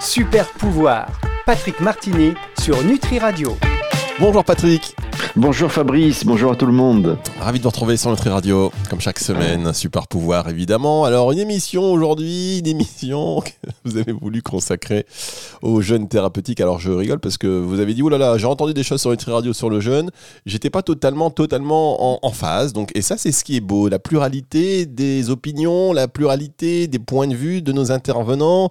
Super pouvoir. Patrick Martini sur Nutri Radio. Bonjour Patrick. Bonjour Fabrice, bonjour à tout le monde. Ravi de vous retrouver sur Nutri Radio, comme chaque semaine, super pouvoir évidemment. Alors une émission aujourd'hui, une émission que vous avez voulu consacrer aux jeunes thérapeutiques. Alors je rigole parce que vous avez dit, oh là là, j'ai entendu des choses sur Nutri Radio sur le jeune, j'étais pas totalement, totalement en, phase. Donc, et ça c'est ce qui est beau, la pluralité des opinions, la pluralité des points de vue de nos intervenants.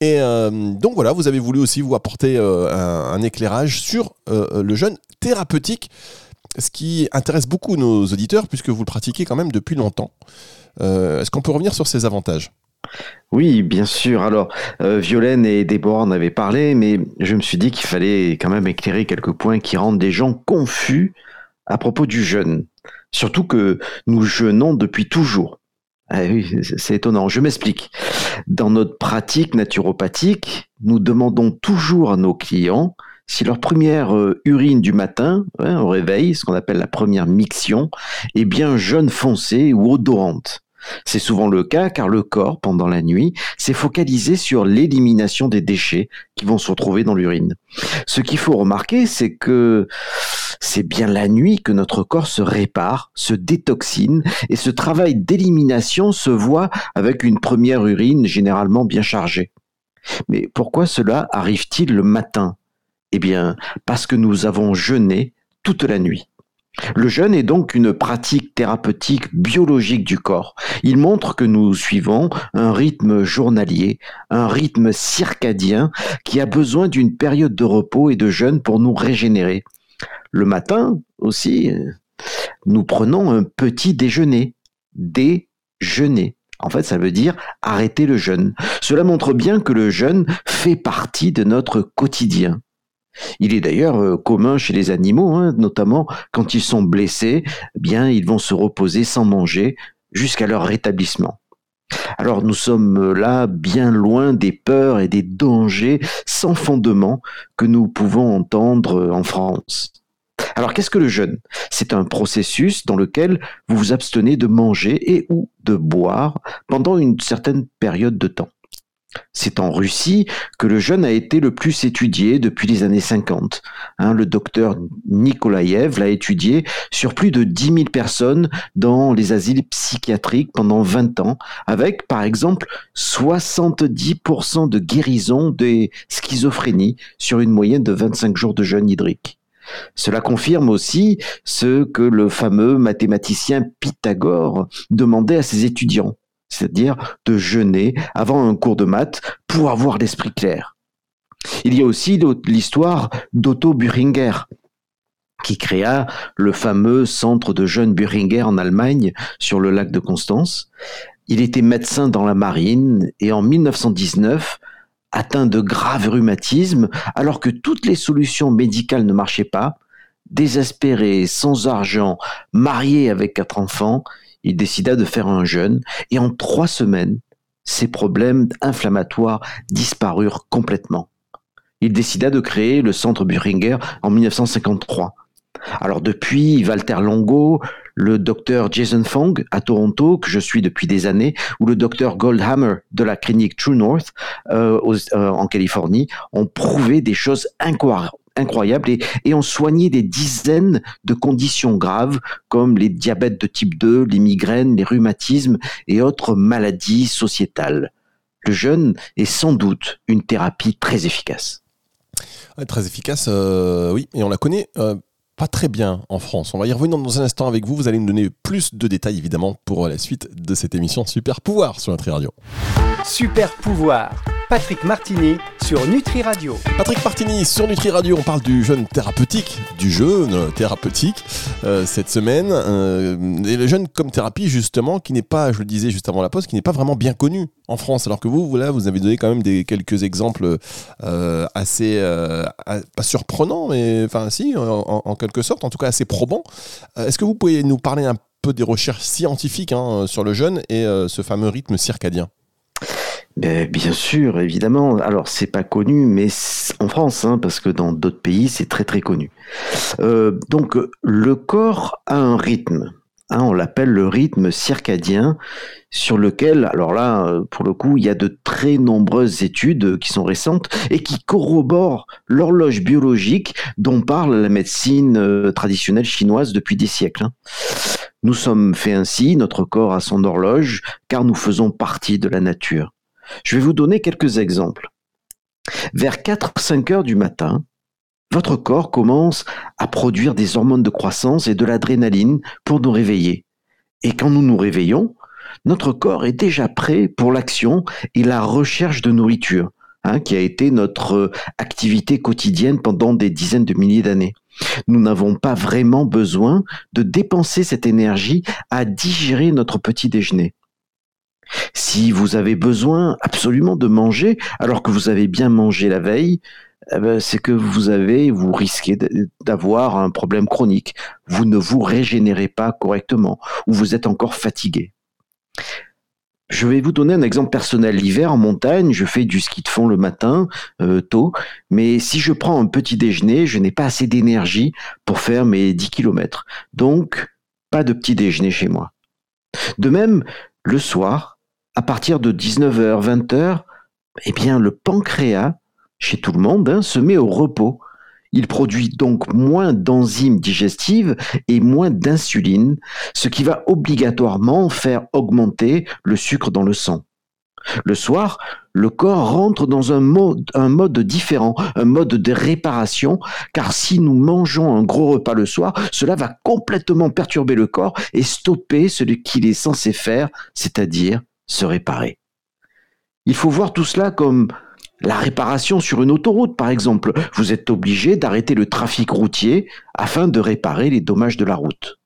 Et euh, donc voilà, vous avez voulu aussi vous apporter euh, un, un, éclairage sur euh, le jeune thérapeutique, ce qui intéresse beaucoup nos auditeurs puisque vous le pratiquez quand même depuis longtemps. Est-ce qu'on peut revenir sur ces avantages? Oui, bien sûr. Alors, euh, Violaine et Déborah en avaient parlé, mais je me suis dit qu'il fallait quand même éclairer quelques points qui rendent des gens confus à propos du jeûne. Surtout que nous jeûnons depuis toujours. Ah c'est étonnant. Je m'explique. Dans notre pratique naturopathique, nous demandons toujours à nos clients si leur première euh, urine du matin, hein, au réveil, ce qu'on appelle la première miction, est bien jaune foncé ou odorante. C'est souvent le cas car le corps, pendant la nuit, s'est focalisé sur l'élimination des déchets qui vont se retrouver dans l'urine. Ce qu'il faut remarquer, c'est que c'est bien la nuit que notre corps se répare, se détoxine, et ce travail d'élimination se voit avec une première urine généralement bien chargée. Mais pourquoi cela arrive-t-il le matin? Eh bien, parce que nous avons jeûné toute la nuit. Le jeûne est donc une pratique thérapeutique biologique du corps. Il montre que nous suivons un rythme journalier, un rythme circadien qui a besoin d'une période de repos et de jeûne pour nous régénérer. Le matin aussi, nous prenons un petit déjeuner. Déjeuner. En fait, ça veut dire arrêter le jeûne. Cela montre bien que le jeûne fait partie de notre quotidien. Il est d'ailleurs euh, commun chez les animaux, hein, notamment quand ils sont blessés, eh bien ils vont se reposer sans manger jusqu'à leur rétablissement. Alors nous sommes là bien loin des peurs et des dangers sans fondement que nous pouvons entendre en France. Alors qu'est-ce que le jeûne? C'est un processus dans lequel vous vous abstenez de manger et ou de boire pendant une certaine période de temps. C'est en Russie que le jeûne a été le plus étudié depuis les années 50. Hein, le docteur Nikolaev l'a étudié sur plus de 10 000 personnes dans les asiles psychiatriques pendant 20 ans, avec par exemple 70% de guérison des schizophrénies sur une moyenne de 25 jours de jeûne hydrique. Cela confirme aussi ce que le fameux mathématicien Pythagore demandait à ses étudiants c'est-à-dire de jeûner avant un cours de maths pour avoir l'esprit clair. Il y a aussi l'histoire d'Otto Buringer, qui créa le fameux centre de jeunes Buringer en Allemagne sur le lac de Constance. Il était médecin dans la marine et en 1919, atteint de graves rhumatismes, alors que toutes les solutions médicales ne marchaient pas, désespéré, sans argent, marié avec quatre enfants, il décida de faire un jeûne et en trois semaines, ses problèmes inflammatoires disparurent complètement. Il décida de créer le centre Buringer en 1953. Alors depuis, Walter Longo, le docteur Jason Fong à Toronto, que je suis depuis des années, ou le docteur Goldhammer de la clinique True North euh, euh, en Californie, ont prouvé des choses incroyables et, et, ont soigné des dizaines de conditions graves comme les diabètes de type 2, les migraines, les rhumatismes et autres maladies sociétales. Le jeûne est sans doute une thérapie très efficace. très efficace, euh, oui, et on la connaît euh, pas très bien en France. On va y revenir dans un instant avec vous. Vous allez nous donner plus de détails évidemment pour la suite de cette émission Super Pouvoir sur Nutri Radio. Super Pouvoir, Patrick Martini sur Nutri Radio. Patrick Martini sur Nutri Radio, on parle du jeûne thérapeutique, du jeûne thérapeutique euh, cette semaine. Euh, et le jeûne comme thérapie justement, qui n'est pas, je le disais juste avant la pause, qui n'est pas vraiment bien connu en France. Alors que vous, vous, là, vous avez donné quand même des, quelques exemples euh, assez, euh, surprenants, mais enfin si, en, en, quelque sorte, en tout cas assez probants. Est-ce que vous pouvez nous parler un peu des recherches scientifiques hein, sur le jeûne et ce fameux rythme circadien? Bien sûr, évidemment. Alors, c'est pas connu, mais en France, hein, parce que dans d'autres pays, c'est très très connu. Euh, donc, le corps a un rythme. Hein, on l'appelle le rythme circadien, sur lequel, alors là, euh, pour le coup, il y a de très nombreuses études qui sont récentes et qui corroborent l'horloge biologique dont parle la médecine euh, traditionnelle chinoise depuis des siècles. Hein. Nous sommes faits ainsi, notre corps a son horloge, car nous faisons partie de la nature. Je vais vous donner quelques exemples. Vers 4-5 heures du matin, votre corps commence à produire des hormones de croissance et de l'adrénaline pour nous réveiller. Et quand nous nous réveillons, notre corps est déjà prêt pour l'action et la recherche de nourriture, hein, qui a été notre activité quotidienne pendant des dizaines de milliers d'années. Nous n'avons pas vraiment besoin de dépenser cette énergie à digérer notre petit déjeuner. Si vous avez besoin absolument de manger alors que vous avez bien mangé la veille, eh ben, c'est que vous avez, vous risquez d'avoir un problème chronique. Vous ne vous régénérez pas correctement ou vous êtes encore fatigué. Je vais vous donner un exemple personnel. L'hiver en montagne, je fais du ski de fond le matin, euh, tôt, mais si je prends un petit déjeuner, je n'ai pas assez d'énergie pour faire mes 10 km. Donc, pas de petit déjeuner chez moi. De même, le soir, à partir de 19h, 20h, eh bien, le pancréas chez tout le monde, hein, se met au repos. Il produit donc moins d'enzymes digestives et moins d'insuline, ce qui va obligatoirement faire augmenter le sucre dans le sang. Le soir, le corps rentre dans un mode, un mode différent, un mode de réparation, car si nous mangeons un gros repas le soir, cela va complètement perturber le corps et stopper ce qu'il est censé faire, c'est-à-dire se réparer. Il faut voir tout cela comme la réparation sur une autoroute, par exemple. Vous êtes obligé d'arrêter le trafic routier afin de réparer les dommages de la route.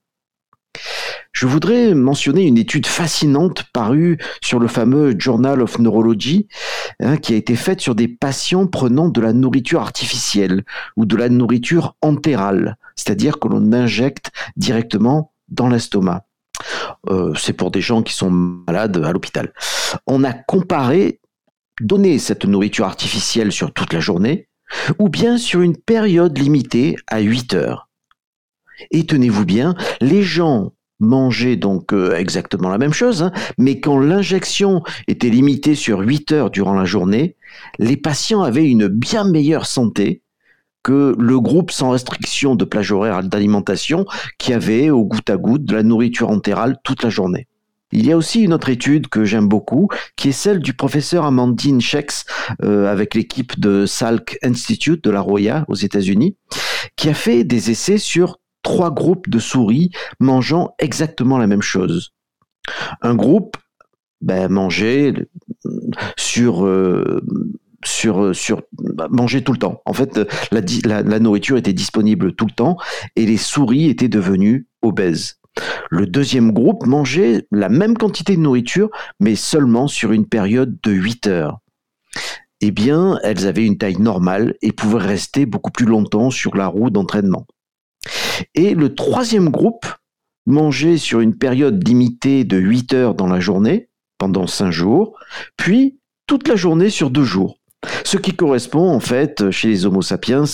Je voudrais mentionner une étude fascinante parue sur le fameux Journal of Neurology, hein, qui a été faite sur des patients prenant de la nourriture artificielle ou de la nourriture entérale, c'est-à-dire que l'on injecte directement dans l'estomac. Euh, c'est pour des gens qui sont malades à l'hôpital. On a comparé donner cette nourriture artificielle sur toute la journée, ou bien sur une période limitée à 8 heures. Et tenez-vous bien, les gens mangeaient donc euh, exactement la même chose, hein, mais quand l'injection était limitée sur 8 heures durant la journée, les patients avaient une bien meilleure santé que le groupe sans restriction de plage horaire d'alimentation qui avait au goutte à goutte de la nourriture entérale toute la journée. Il y a aussi une autre étude que j'aime beaucoup, qui est celle du professeur Amandine Shex, euh, avec l'équipe de Salk Institute de la Roya aux États-Unis, qui a fait des essais sur trois groupes de souris mangeant exactement la même chose. Un groupe ben, mangeait sur euh, sur, sur bah, manger tout le temps. En fait, la, la, nourriture était disponible tout le temps et les souris étaient devenues obèses. Le deuxième groupe mangeait la même quantité de nourriture, mais seulement sur une période de 8 heures. Eh bien, elles avaient une taille normale et pouvaient rester beaucoup plus longtemps sur la roue d'entraînement. Et le troisième groupe mangeait sur une période limitée de 8 heures dans la journée, pendant 5 jours, puis toute la journée sur 2 jours. Ce qui correspond en fait chez les Homo sapiens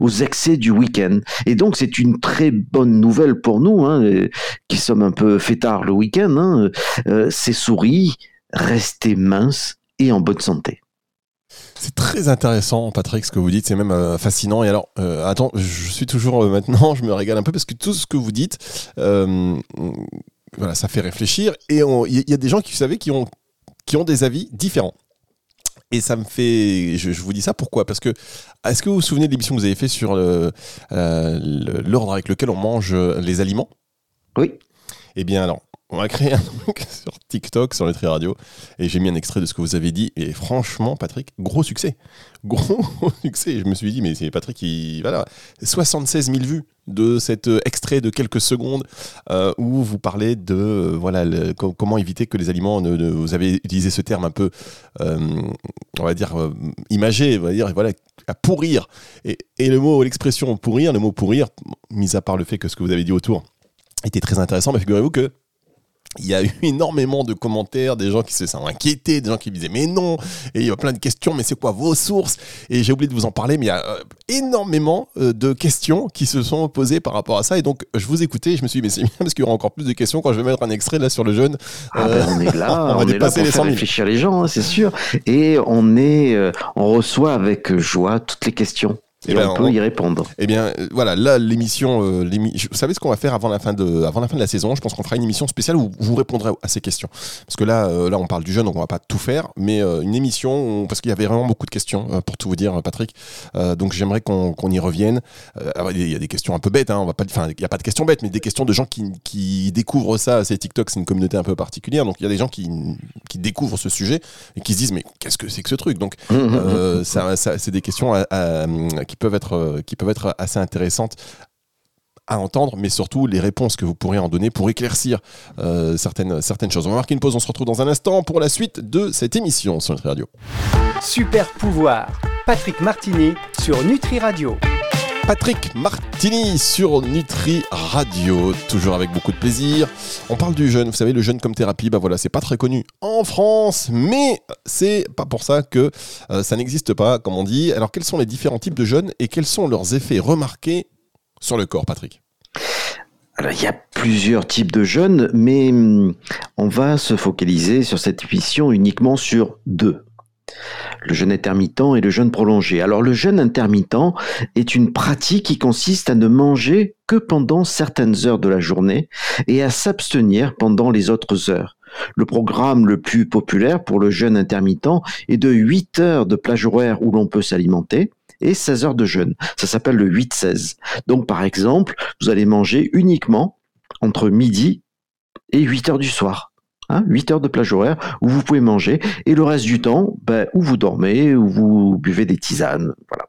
aux excès du week-end. Et donc c'est une très bonne nouvelle pour nous, hein, qui sommes un peu fêtards le week-end. Hein. Euh, ces souris restaient minces et en bonne santé. C'est très intéressant, Patrick, ce que vous dites. C'est même euh, fascinant. Et alors, euh, attends, je suis toujours maintenant, je me régale un peu parce que tout ce que vous dites, voilà, ça fait réfléchir. Et il y, a des gens qui, vous savez, qui ont, qui ont des avis différents. Et ça me fait. Je, vous dis ça pourquoi? Parce que. Est-ce que vous vous souvenez de l'émission que vous avez fait sur euh, l'ordre avec lequel on mange les aliments? Oui. Eh bien, alors, on va créer un truc sur TikTok, sur Nutri Radio, et j'ai mis un extrait de ce que vous avez dit. Et franchement, Patrick, gros succès. Gros succès. Je me suis dit, mais c'est Patrick qui. Voilà. 76 000 vues de cet euh, extrait de quelques secondes euh, où vous parlez de euh, voilà comment éviter que les aliments ne, vous avez utilisé ce terme un peu on va dire imagé on va dire voilà à pourrir. Et, et le mot l'expression pourrir le mot pourrir mis à part le fait que ce que vous avez dit autour était très intéressant mais figurez-vous que il y a eu énormément de commentaires, des gens qui se sont inquiétés, des gens qui me disaient mais non, et il y a plein de questions, mais c'est quoi vos sources? Et j'ai oublié de vous en parler, mais il y a euh, énormément euh, de questions qui se sont posées par rapport à ça, et donc je vous écoutais, je me suis dit mais c'est bien parce qu'il y aura encore plus de questions quand je vais mettre un extrait là sur le jeune. Ah ben on est là, on, est là pour faire réfléchir les gens, hein, c'est sûr, et on est, on reçoit avec joie toutes les questions. Et, ben, on peut y répondre. Eh bien, euh, voilà, là, l'émission, euh, vous savez ce qu'on va faire avant la fin de, avant la fin de la saison? Je pense qu'on fera une émission spéciale où vous répondrez à ces questions. Parce que là, euh, là, on parle du jeune, donc on va pas tout faire, mais une émission parce qu'il y avait vraiment beaucoup de questions pour tout vous dire, Patrick. donc j'aimerais qu'on y revienne. il y a des questions un peu bêtes, hein, on va pas, enfin, il y a pas de questions bêtes, mais des questions de gens qui, qui découvrent ça. C'est TikTok, c'est une communauté un peu particulière, donc il y a des gens qui, qui découvrent ce sujet et qui se disent mais qu'est-ce que c'est que ce truc? Donc ça, ça c'est des questions à, à, qui peuvent être, euh, qui peuvent être assez intéressantes à entendre, mais surtout les réponses que vous pourrez en donner pour éclaircir euh, certaines, certaines choses. On va marquer une pause, on se retrouve dans un instant pour la suite de cette émission sur Nutri Radio. Super pouvoir, Patrick Martini sur Nutri Radio. Patrick Martini sur Nutri Radio, toujours avec beaucoup de plaisir. On parle du jeûne, vous savez, le jeûne comme thérapie, bah voilà, c'est pas très connu en France, mais c'est pas pour ça que euh, ça n'existe pas, comme on dit. Alors, quels sont les différents types de jeûne et quels sont leurs effets remarqués sur le corps, Patrick? Alors, il y a plusieurs types de jeûnes, mais hum, on va se focaliser sur cette émission uniquement sur deux le jeûne intermittent et le jeûne prolongé. Alors le jeûne intermittent est une pratique qui consiste à ne manger que pendant certaines heures de la journée et à s'abstenir pendant les autres heures. Le programme le plus populaire pour le jeûne intermittent est de 8 heures de plage horaire où l'on peut s'alimenter et 16 heures de jeûne. Ça s'appelle le 8-16. Donc par exemple, vous allez manger uniquement entre midi et 8 heures du soir. 8 hein, heures de plage horaire où vous pouvez manger et le reste du temps, ben, où vous dormez, où vous buvez des tisanes. Voilà.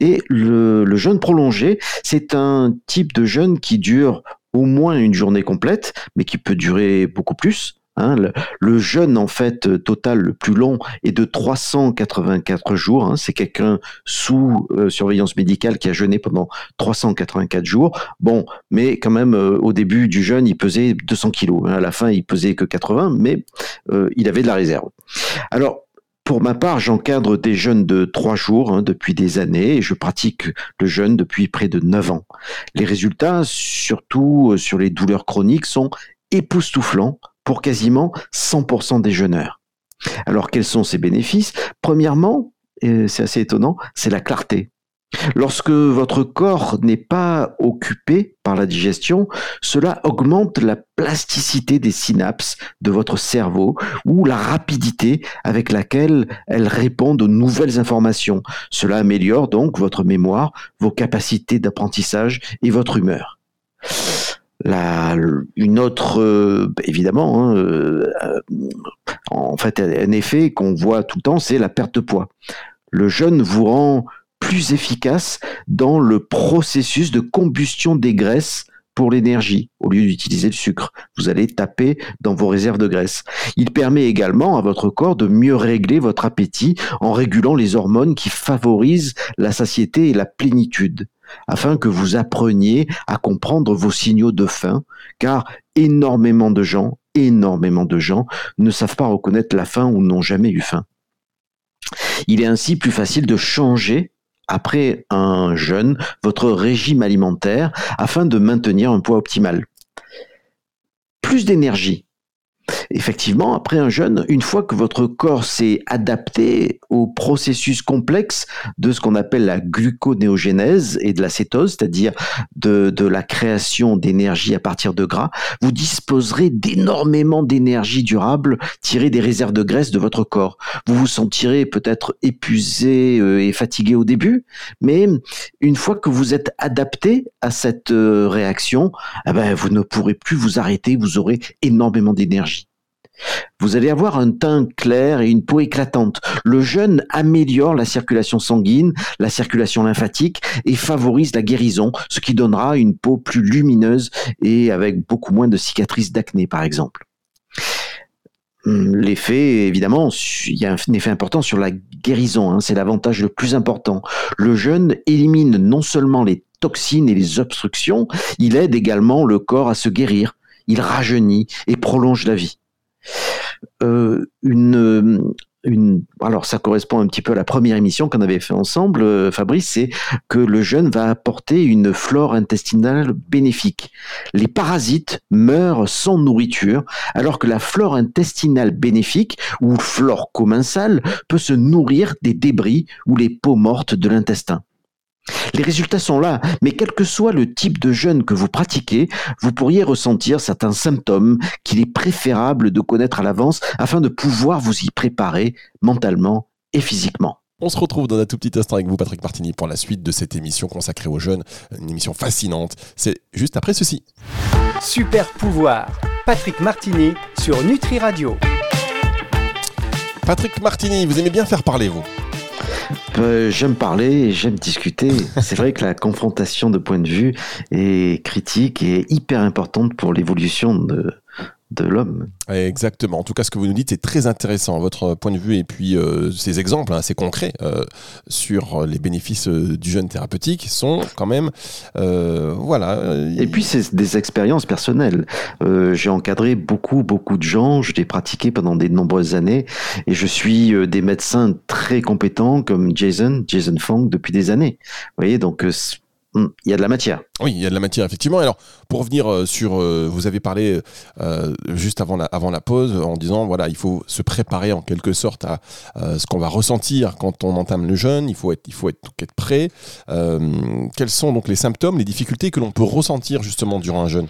Et le, le jeûne prolongé, c'est un type de jeûne qui dure au moins une journée complète, mais qui peut durer beaucoup plus. Hein, le, jeûne en fait euh, total le plus long est de 384 jours. Hein. c'est quelqu'un sous euh, surveillance médicale qui a jeûné pendant 384 jours. Bon, mais quand même euh, au début du jeûne, il pesait 200 kilos. Hein. à la fin, il pesait que 80, mais il avait de la réserve. Alors pour ma part, j'encadre des jeûnes de trois jours depuis des années et je pratique le jeûne depuis près de 9 ans. Les résultats, surtout sur les douleurs chroniques, sont époustouflants pour quasiment 100% des jeûneurs. Alors quels sont ces bénéfices? Premièrement, c'est assez étonnant, c'est la clarté. Lorsque votre corps n'est pas occupé par la digestion, cela augmente la plasticité des synapses de votre cerveau ou la rapidité avec laquelle elles répondent aux nouvelles informations. Cela améliore donc votre mémoire, vos capacités d'apprentissage et votre humeur. Une autre, euh, évidemment, hein, euh, en fait, un effet qu'on voit tout le temps, c'est la perte de poids. Le jeûne vous rend plus efficace dans le processus de combustion des graisses pour l'énergie au lieu d'utiliser le sucre. Vous allez taper dans vos réserves de graisse. Il permet également à votre corps de mieux régler votre appétit en régulant les hormones qui favorisent la satiété et la plénitude afin que vous appreniez à comprendre vos signaux de faim, car énormément de gens, énormément de gens ne savent pas reconnaître la faim ou n'ont jamais eu faim. Il est ainsi plus facile de changer après un jeûne votre régime alimentaire afin de maintenir un poids optimal. Plus d'énergie, Effectivement, après un jeûne, une fois que votre corps s'est adapté au processus complexe de ce qu'on appelle la gluconéogénèse et de la cétose, c'est-à-dire de, la création d'énergie à partir de gras, vous disposerez d'énormément d'énergie durable tirée des réserves de graisse de votre corps. Vous vous sentirez peut-être épuisé euh, et fatigué au début, mais une fois que vous êtes adapté à cette euh, réaction, eh ben, vous ne pourrez plus vous arrêter, vous aurez énormément d'énergie. Vous allez avoir un teint clair et une peau éclatante. Le jeûne améliore la circulation sanguine, la circulation lymphatique et favorise la guérison, ce qui donnera une peau plus lumineuse et avec beaucoup moins de cicatrices d'acné, par exemple. Hum, l'effet, évidemment, il y a un effet important sur la guérison, hein, c'est l'avantage le plus important. Le jeûne élimine non seulement les toxines et les obstructions, il aide également le corps à se guérir il rajeunit et prolonge la vie. Euh, une, alors ça correspond un petit peu à la première émission qu'on avait fait ensemble, euh, Fabrice, c'est que le jeûne va apporter une flore intestinale bénéfique. Les parasites meurent sans nourriture, alors que la flore intestinale bénéfique, ou flore commensale, peut se nourrir des débris ou les peaux mortes de l'intestin. Les résultats sont là, mais quel que soit le type de jeûne que vous pratiquez, vous pourriez ressentir certains symptômes qu'il est préférable de connaître à l'avance afin de pouvoir vous y préparer mentalement et physiquement. On se retrouve dans un tout petit instant avec vous, Patrick Martini, pour la suite de cette émission consacrée aux jeunes. Une émission fascinante. C'est juste après ceci. Super pouvoir. Patrick Martini sur Nutri Radio. Patrick Martini, vous aimez bien faire parler, vous? Euh, j'aime parler, j'aime discuter. C'est vrai que la confrontation de points de vue est critique et hyper importante pour l'évolution de, de l'homme. Exactement. En tout cas, ce que vous nous dites est très intéressant, votre point de vue et puis euh, ces exemples assez hein, concrets euh, sur les bénéfices euh, du jeûne thérapeutique sont quand même, voilà. Et puis c'est des expériences personnelles. j'ai encadré beaucoup, beaucoup de gens. Je l'ai pratiqué pendant de nombreuses années et je suis des médecins très compétents comme Jason, Jason Fong depuis des années. Vous voyez, donc il y a de la matière. Oui, il y a de la matière, effectivement. Alors, pour revenir euh, sur, euh, vous avez parlé euh, juste avant la, avant la pause en disant, voilà, il faut se préparer en quelque sorte à ce qu'on va ressentir quand on entame le jeûne. Il faut être, il faut être, être prêt. quels sont donc les symptômes, les difficultés que l'on peut ressentir justement durant un jeûne?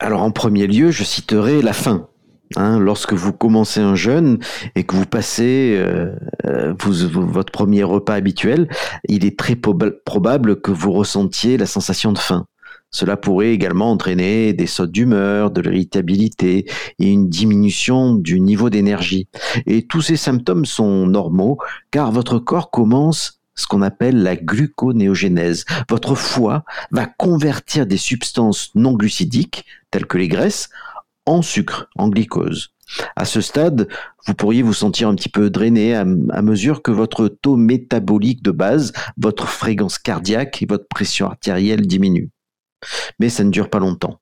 Alors, en premier lieu, je citerai la faim. Hein, lorsque vous commencez un jeûne et que vous passez euh, euh, votre premier repas habituel, il est très probable que vous ressentiez la sensation de faim. Cela pourrait également entraîner des sautes d'humeur, de l'irritabilité et une diminution du niveau d'énergie. Et tous ces symptômes sont normaux car votre corps commence ce qu'on appelle la gluconéogénèse. Votre foie va convertir des substances non glucidiques, telles que les graisses, en sucre, en glycose. À ce stade, vous pourriez vous sentir un petit peu drainé à, mesure que votre taux métabolique de base, votre fréquence cardiaque et votre pression artérielle diminuent. Mais ça ne dure pas longtemps.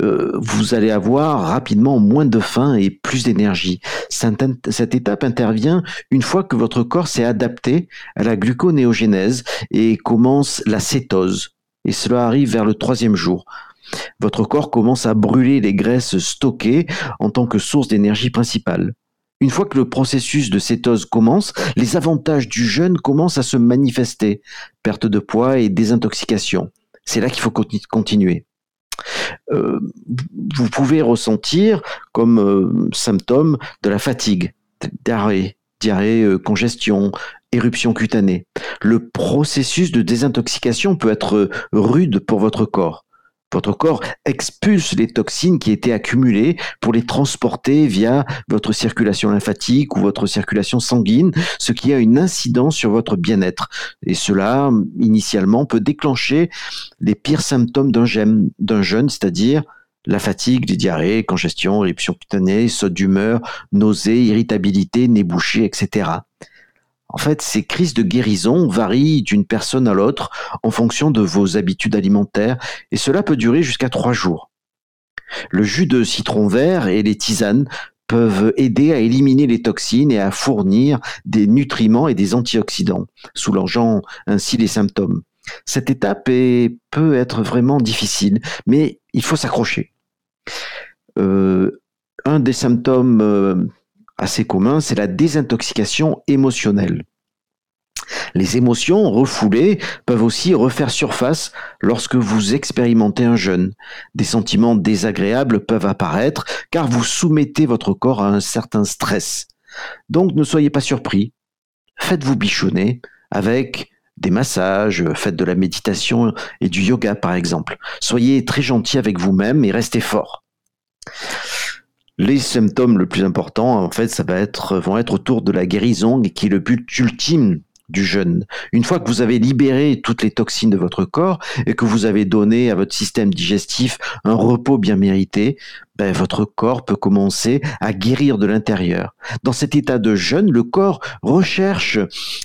Euh, vous allez avoir rapidement moins de faim et plus d'énergie. Cette, étape intervient une fois que votre corps s'est adapté à la gluconéogénèse et commence la cétose. Et cela arrive vers le troisième jour, votre corps commence à brûler les graisses stockées en tant que source d'énergie principale. Une fois que le processus de cétose commence, les avantages du jeûne commencent à se manifester. Perte de poids et désintoxication. C'est là qu'il faut continuer. Euh, vous pouvez ressentir comme euh, symptôme de la fatigue, diarrhée, diarrhée, euh, congestion, éruption cutanée. Le processus de désintoxication peut être rude pour votre corps. Votre corps expulse les toxines qui étaient accumulées pour les transporter via votre circulation lymphatique ou votre circulation sanguine, ce qui a une incidence sur votre bien-être. Et cela, initialement, peut déclencher les pires symptômes d'un jeûne, c'est-à-dire la fatigue, les diarrhées, congestion, éruption cutanée, saute d'humeur, nausées, irritabilité, nez bouché, etc. En fait, ces crises de guérison varient d'une personne à l'autre en fonction de vos habitudes alimentaires et cela peut durer jusqu'à trois jours. Le jus de citron vert et les tisanes peuvent aider à éliminer les toxines et à fournir des nutriments et des antioxydants, soulageant ainsi les symptômes. Cette étape peut être vraiment difficile, mais il faut s'accrocher. Euh, un des symptômes euh, assez commun, c'est la désintoxication émotionnelle. Les émotions refoulées peuvent aussi refaire surface lorsque vous expérimentez un jeûne. Des sentiments désagréables peuvent apparaître car vous soumettez votre corps à un certain stress. Donc ne soyez pas surpris. Faites-vous bichonner avec des massages, faites de la méditation et du yoga par exemple. Soyez très gentil avec vous-même et restez fort. Les symptômes le plus important, en fait, ça va être, vont être autour de la guérison, qui est le but ultime du jeûne. Une fois que vous avez libéré toutes les toxines de votre corps et que vous avez donné à votre système digestif un repos bien mérité, ben, votre corps peut commencer à guérir de l'intérieur. Dans cet état de jeûne, le corps recherche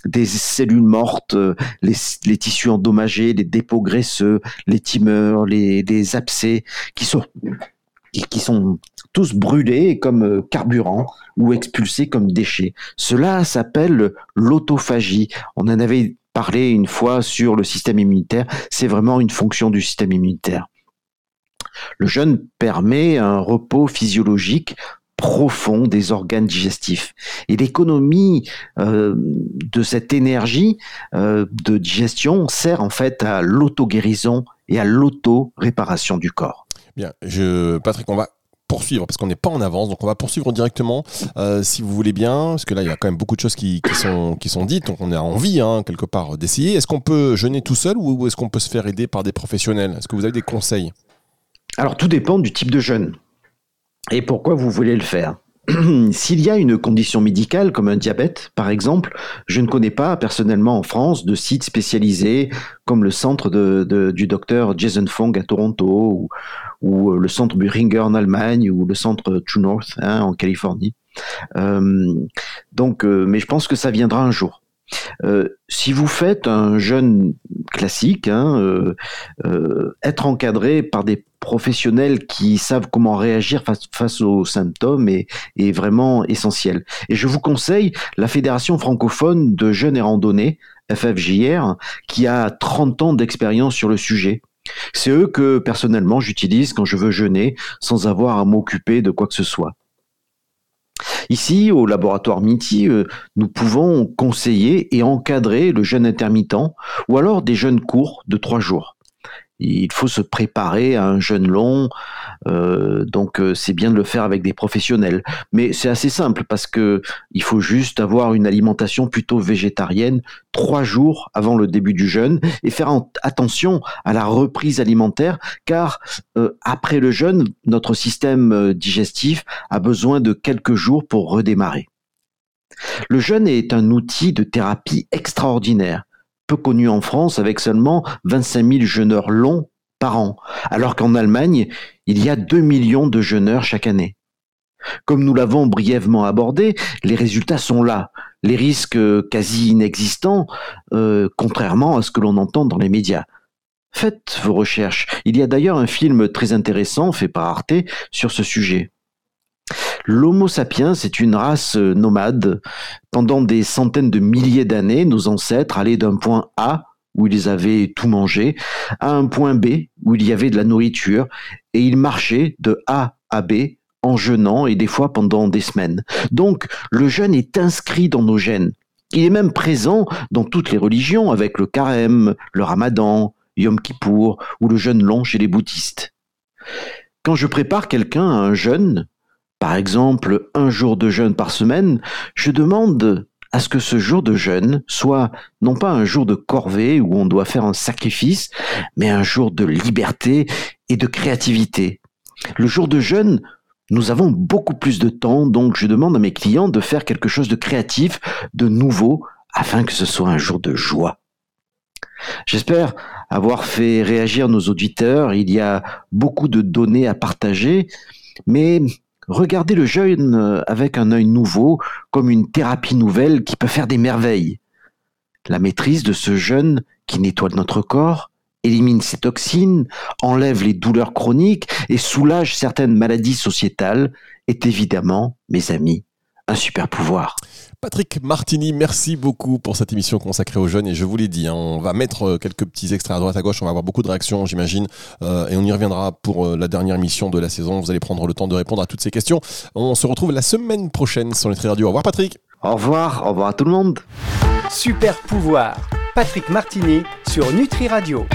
des cellules mortes, les, tissus endommagés, les dépôts graisseux, les tumeurs, les, les abcès qui sont qui sont tous brûlés comme euh, carburant ou expulsés comme déchets. Cela s'appelle l'autophagie. On en avait parlé une fois sur le système immunitaire. C'est vraiment une fonction du système immunitaire. Le jeûne permet un repos physiologique profond des organes digestifs. Et l'économie euh, de cette énergie euh, de digestion sert en fait à l'auto-guérison et à l'auto-réparation du corps. Bien, je, Patrick, on va poursuivre parce qu'on n'est pas en avance, donc on va poursuivre directement euh, si vous voulez bien, parce que là il y a quand même beaucoup de choses qui, sont, qui sont dites, donc on a envie hein, quelque part d'essayer. Est-ce qu'on peut jeûner tout seul ou est-ce qu'on peut se faire aider par des professionnels? Est-ce que vous avez des conseils? Alors tout dépend du type de jeûne et pourquoi vous voulez le faire? S'il y a une condition médicale comme un diabète, par exemple, je ne connais pas personnellement en France de sites spécialisés comme le centre du docteur Jason Fong à Toronto ou, le centre Buringer en Allemagne ou le centre True North hein, en Californie. Euh, donc, euh, mais je pense que ça viendra un jour. Euh, si vous faites un jeûne classique, hein, être encadré par des professionnels qui savent comment réagir face, aux symptômes est, est, vraiment essentiel. Et je vous conseille la Fédération francophone de jeunes et randonnées, FFJR, qui a 30 ans d'expérience sur le sujet. C'est eux que personnellement j'utilise quand je veux jeûner sans avoir à m'occuper de quoi que ce soit. Ici, au laboratoire MITI, euh, nous pouvons conseiller et encadrer le jeûne intermittent ou alors des jeûnes courts de trois jours il faut se préparer à un jeûne long, euh, donc euh, c'est bien de le faire avec des professionnels. Mais c'est assez simple parce que il faut juste avoir une alimentation plutôt végétarienne trois jours avant le début du jeûne et faire attention à la reprise alimentaire car euh, après le jeûne, notre système digestif a besoin de quelques jours pour redémarrer. Le jeûne est un outil de thérapie extraordinaire connu en France avec seulement 25 000 jeûneurs longs par an, alors qu'en Allemagne, il y a 2 millions de jeûneurs chaque année. Comme nous l'avons brièvement abordé, les résultats sont là, les risques quasi inexistants, euh, contrairement à ce que l'on entend dans les médias. Faites vos recherches. Il y a d'ailleurs un film très intéressant fait par Arte sur ce sujet. L'Homo sapiens est une race euh, nomade. Pendant des centaines de milliers d'années, nos ancêtres allaient d'un point A, où ils avaient tout mangé, à un point B, où il y avait de la nourriture, et ils marchaient de A à B en jeûnant et des fois pendant des semaines. Donc le jeûne est inscrit dans nos gènes. Il est même présent dans toutes les religions avec le carême, le ramadan, Yom Kippour ou le jeûne long chez les bouddhistes. Quand je prépare quelqu'un à un jeûne, par exemple un jour de jeûne par semaine, je demande à ce que ce jour de jeûne soit non pas un jour de corvée où on doit faire un sacrifice, mais un jour de liberté et de créativité. Le jour de jeûne, nous avons beaucoup plus de temps, donc je demande à mes clients de faire quelque chose de créatif, de nouveau, afin que ce soit un jour de joie. J'espère avoir fait réagir nos auditeurs. Il y a beaucoup de données à partager, mais Regardez le jeûne euh, avec un œil nouveau, comme une thérapie nouvelle qui peut faire des merveilles. La maîtrise de ce jeûne qui nettoie notre corps, élimine ses toxines, enlève les douleurs chroniques et soulage certaines maladies sociétales est évidemment, mes amis, un super pouvoir. Patrick Martini, merci beaucoup pour cette émission consacrée aux jeunes. Et je vous l'ai dit, hein, on va mettre euh, quelques petits extraits à droite à gauche. On va avoir beaucoup de réactions, j'imagine. Euh, et on y reviendra pour euh, la dernière émission de la saison. Vous allez prendre le temps de répondre à toutes ces questions. On se retrouve la semaine prochaine sur Nutri Radio. Au revoir, Patrick. Au revoir. Au revoir à tout le monde. Super pouvoir. Patrick Martini sur Nutri Radio.